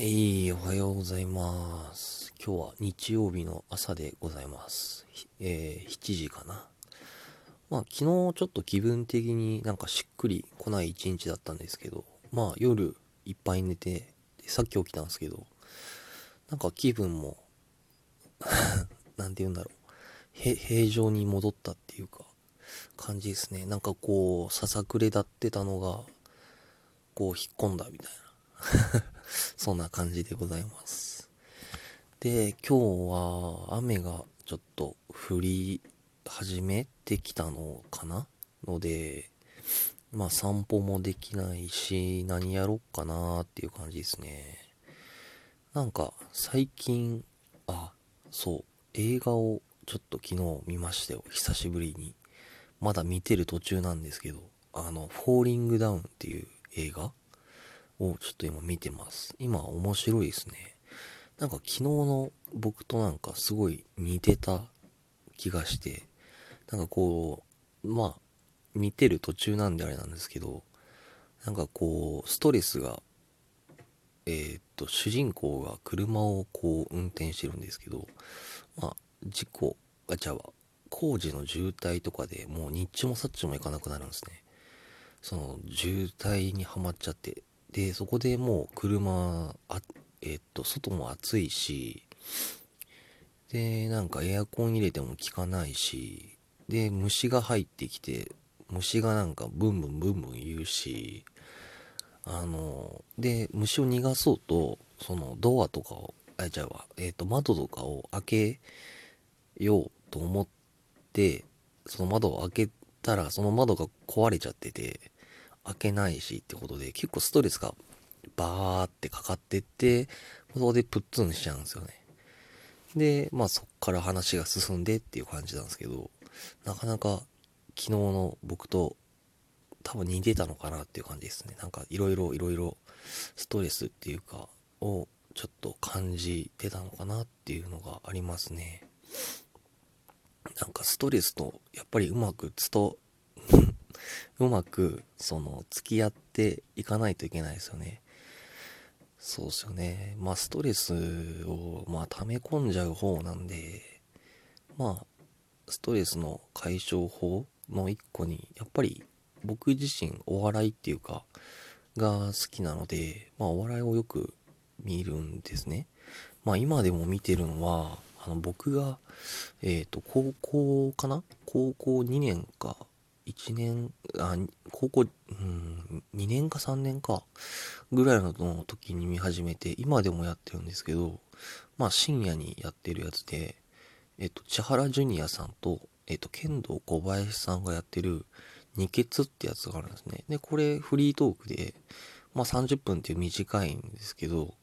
はい、おはようございます。今日は日曜日の朝でございます。えー、7時かな。まあ、昨日ちょっと気分的になんかしっくり来ない一日だったんですけど、まあ、夜いっぱい寝て、さっき起きたんですけど、なんか気分も なんて言うんだろう。平常に戻ったっていうか、感じですね。なんかこう、ささくれ立ってたのが、こう、引っ込んだみたいな。そんな感じでございます。で、今日は雨がちょっと降り始めてきたのかなので、まあ散歩もできないし、何やろっかなーっていう感じですね。なんか最近、あ、そう、映画をちょっと昨日見ましたよ。久しぶりに。まだ見てる途中なんですけど、あの、フォーリングダウンっていう映画をちょっと今見てます。今面白いですね。なんか昨日の僕となんかすごい似てた気がして、なんかこう、まあ、見てる途中なんであれなんですけど、なんかこう、ストレスが、えー、っと、主人公が車をこう運転してるんですけど、まあ、事故、あ、ちゃは、工事の渋滞とかでもう日中もさっちも行かなくなるんですね。その渋滞にはまっちゃって、で、そこでもう車、あ、えっと、外も暑いし、で、なんかエアコン入れても効かないし、で、虫が入ってきて、虫がなんかブンブンブンブン言うし、あの、で、虫を逃がそうと、そのドアとかを、あ、じゃあ、えっ、と、窓とかを開けようと思って、その窓を開けたら、その窓が壊れちゃってて、開けないしってことで、結構ストレスがバーってかかってって、そこでプッツンしちゃうんですよね。で、まあそっから話が進んでっていう感じなんですけど、なかなか昨日の僕と多分似てたのかなっていう感じですね。なんかいろいろいろいろストレスっていうかをちょっと感じてたのかなっていうのがありますね。なんかストレスとやっぱりうまくつとうまく、その、付き合っていかないといけないですよね。そうですよね。まあ、ストレスを、まあ、溜め込んじゃう方なんで、まあ、ストレスの解消法の一個に、やっぱり僕自身お笑いっていうか、が好きなので、まあ、お笑いをよく見るんですね。まあ、今でも見てるのは、あの、僕が、えっ、ー、と、高校かな？高校2年か1年、あ、高校、うん、2年か3年か、ぐらいの時に見始めて、今でもやってるんですけど、まあ深夜にやってるやつで、えっと、千原ジュニアさんと、えっと、剣道小林さんがやってる、二血ってやつがあるんですね。で、これフリートークで、まあ30分っていう短いんですけど、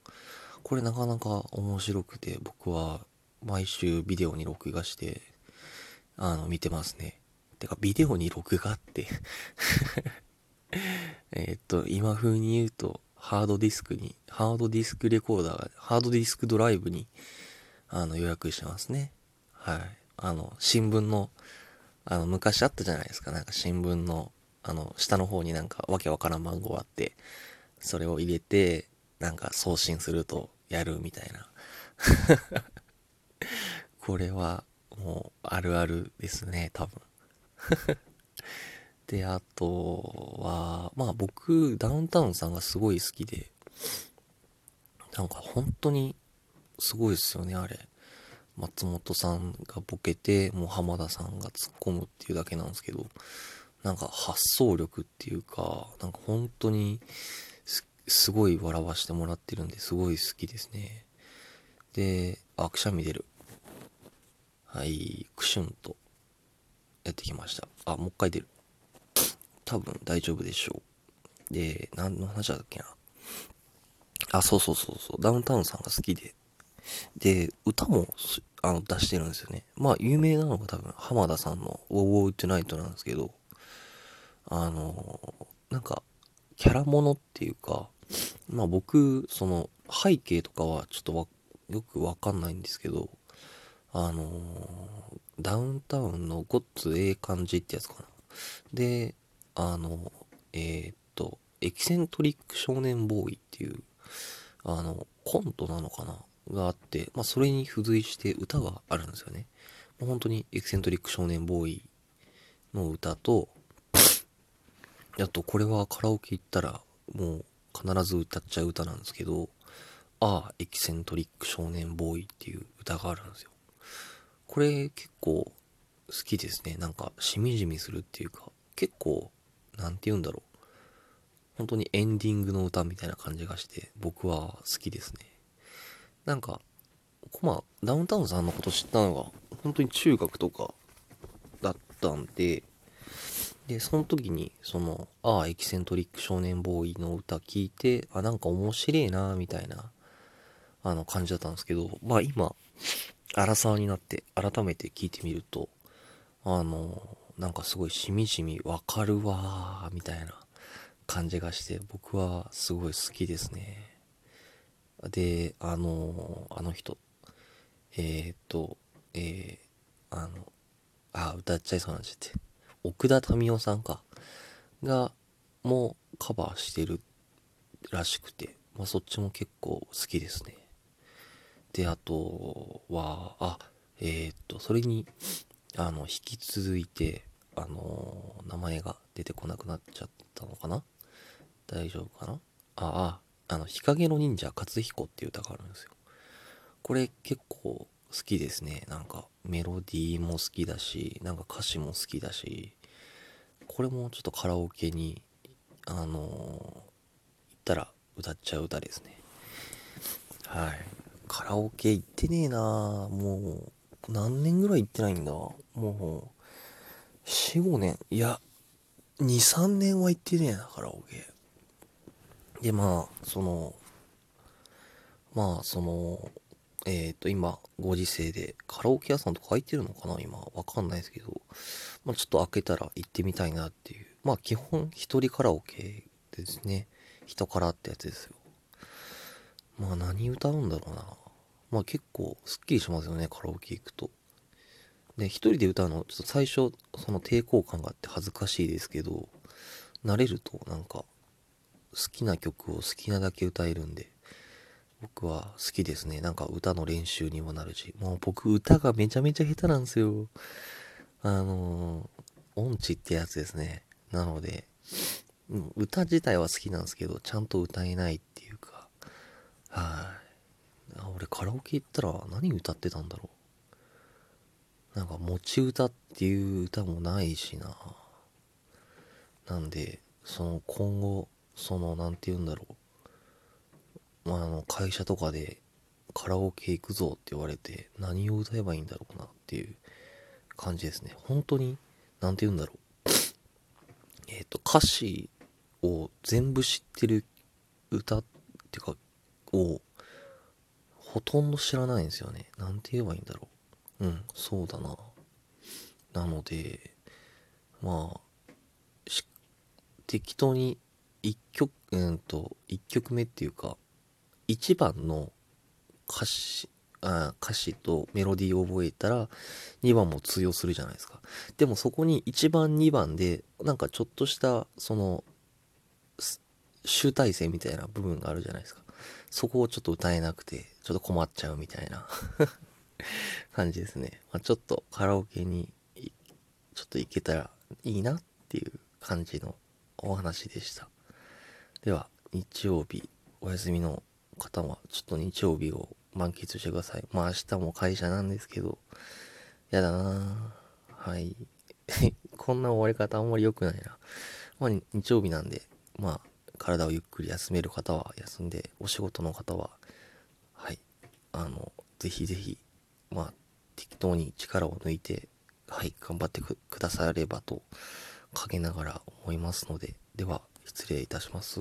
これなかなか面白くて、僕は毎週ビデオに録画して、あの、見てますね。てか、ビデオに録画って えっと、今風に言うと、ハードディスクに、ハードディスクレコーダーが、ハードディスクドライブに、あの、予約してますね。はい。あの、新聞の、あの、昔あったじゃないですか。なんか新聞の、あの、下の方になんかわけわからん番号あって、それを入れて、なんか送信するとやるみたいな。これは、もう、あるあるですね、多分。で、あとは、まあ僕、ダウンタウンさんがすごい好きで、なんか本当にすごいですよね、あれ。松本さんがボケて、もう浜田さんが突っ込むっていうだけなんですけど、なんか発想力っていうか、なんか本当にすごい笑わしてもらってるんですごい好きですね。で、あ、くしゃみ出る。はい、クシュンとやってきました。あ、もう一回出る。多分大丈夫でしょう。で、何の話だっけな。あ、そうそうそうそう。ダウンタウンさんが好きで。で、歌もあの出してるんですよね。まあ、有名なのが多分、浜田さんの Wow Tonight なんですけど、あの、なんか、キャラものっていうか、まあ僕、その、背景とかはちょっとよくわかんないんですけど、あのダウンタウンのごっつええ感じってやつかな。で、あの、えー、っと、エキセントリック少年ボーイっていう、あの、コントなのかな？があって、まあ、それに付随して歌があるんですよね。もう本当にエキセントリック少年ボーイの歌と、あと、これはカラオケ行ったら、もう必ず歌っちゃう歌なんですけど、ああ、エキセントリック少年ボーイっていう歌があるんですよ。これ結構好きですね。なんか、しみじみするっていうか、結構、なんて言うんだろう。本当にエンディングの歌みたいな感じがして、僕は好きですね。なんか、まあ、ダウンタウンさんのこと知ったのが、本当に中学とかだったんで、で、その時に、その、ああ、エキセントリック少年ボーイの歌聞いて、あ、なんか面白いな、みたいな、あの、感じだったんですけど、まあ今、荒沢になって改めて聞いてみると、あの、なんかすごいしみじみわかるわーみたいな感じがして、僕はすごい好きですね。で、あの、あの人、えー、っと、えー、あの、あ、歌っちゃいそうなんですって。奥田民生さんか。が、もうカバーしてるらしくて、まあそっちも結構好きですね。で、あとは、あ、えー、っと、それに、あの、引き続いて、あの、名前が出てこなくなっちゃったのかな？大丈夫かな？ああ、あの、日陰の忍者勝彦っていう歌があるんですよ。これ結構好きですね。なんか、メロディーも好きだし、なんか歌詞も好きだし、これもちょっとカラオケに、あのー、行ったら歌っちゃう歌ですね。はい。カラオケ行ってねえなもう、何年ぐらい行ってないんだもう、4、5年。いや、2、3年は行ってねえな、カラオケ。で、まあ、その、まあ、その、えっ、ー、と、今、ご時世で、カラオケ屋さんとか開いてるのかな今、わかんないですけど、まあ、ちょっと開けたら行ってみたいなっていう。まあ、基本、一人カラオケですね。人からってやつですよ。まあ、何歌うんだろうな。まあ結構すっきりしますよね、カラオケ行くと。で、一人で歌うの、ちょっと最初、その抵抗感があって恥ずかしいですけど、慣れるとなんか、好きな曲を好きなだけ歌えるんで、僕は好きですね。なんか歌の練習にもなるし、もう僕歌がめちゃめちゃ下手なんですよ。あのー、音痴ってやつですね。なので、歌自体は好きなんですけど、ちゃんと歌えないって、はい、あ俺カラオケ行ったら何歌ってたんだろう。なんか持ち歌っていう歌もないしな。なんでその今後その何て言うんだろう。まああの会社とかでカラオケ行くぞって言われて何を歌えばいいんだろうなっていう感じですね。本当に何て言うんだろう。えっ、と歌詞を全部知ってる歌っていうかをほとんど知らないんですよね。なんて言えばいいんだろう。うん、そうだな。なので、まあ、適当に一曲、うんと、一曲目っていうか、一番の歌詞、あ歌詞とメロディーを覚えたら2番も通用するじゃないですか。でもそこに1番2番でなんかちょっとしたその集大成みたいな部分があるじゃないですか。そこをちょっと歌えなくて、ちょっと困っちゃうみたいな 感じですね。まあ、ちょっとカラオケにちょっと行けたらいいなっていう感じのお話でした。では、日曜日お休みの方はちょっと日曜日を満喫してください。まあ明日も会社なんですけど、やだなはい。こんな終わり方あんまり良くないな。まあ日曜日なんで、まあ体をゆっくり休める方は休んで、お仕事の方は、はい、あの、ぜひぜひ、まあ、適当に力を抜いて、はい、頑張ってくださればと、陰ながら思いますので、では、失礼いたします。